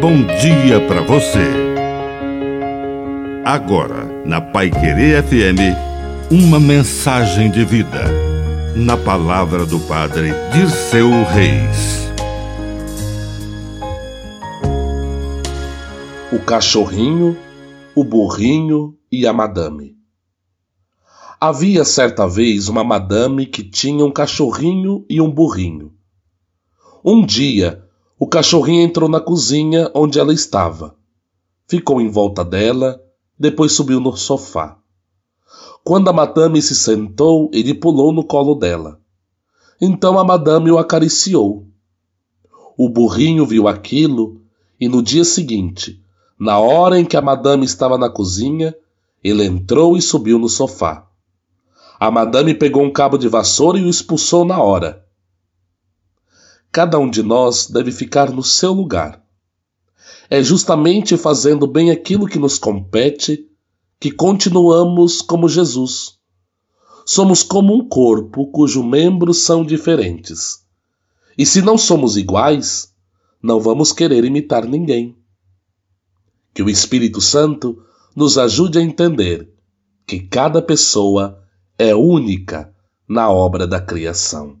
bom dia para você. Agora, na Pai Querer FM, uma mensagem de vida. Na palavra do Padre Dirceu Reis. O cachorrinho, o burrinho e a madame. Havia certa vez uma madame que tinha um cachorrinho e um burrinho. Um dia, o cachorrinho entrou na cozinha onde ela estava. Ficou em volta dela, depois subiu no sofá. Quando a madame se sentou, ele pulou no colo dela. Então a madame o acariciou. O burrinho viu aquilo e no dia seguinte, na hora em que a madame estava na cozinha, ele entrou e subiu no sofá. A madame pegou um cabo de vassoura e o expulsou na hora. Cada um de nós deve ficar no seu lugar. É justamente fazendo bem aquilo que nos compete que continuamos como Jesus. Somos como um corpo cujos membros são diferentes. E se não somos iguais, não vamos querer imitar ninguém. Que o Espírito Santo nos ajude a entender que cada pessoa é única na obra da criação.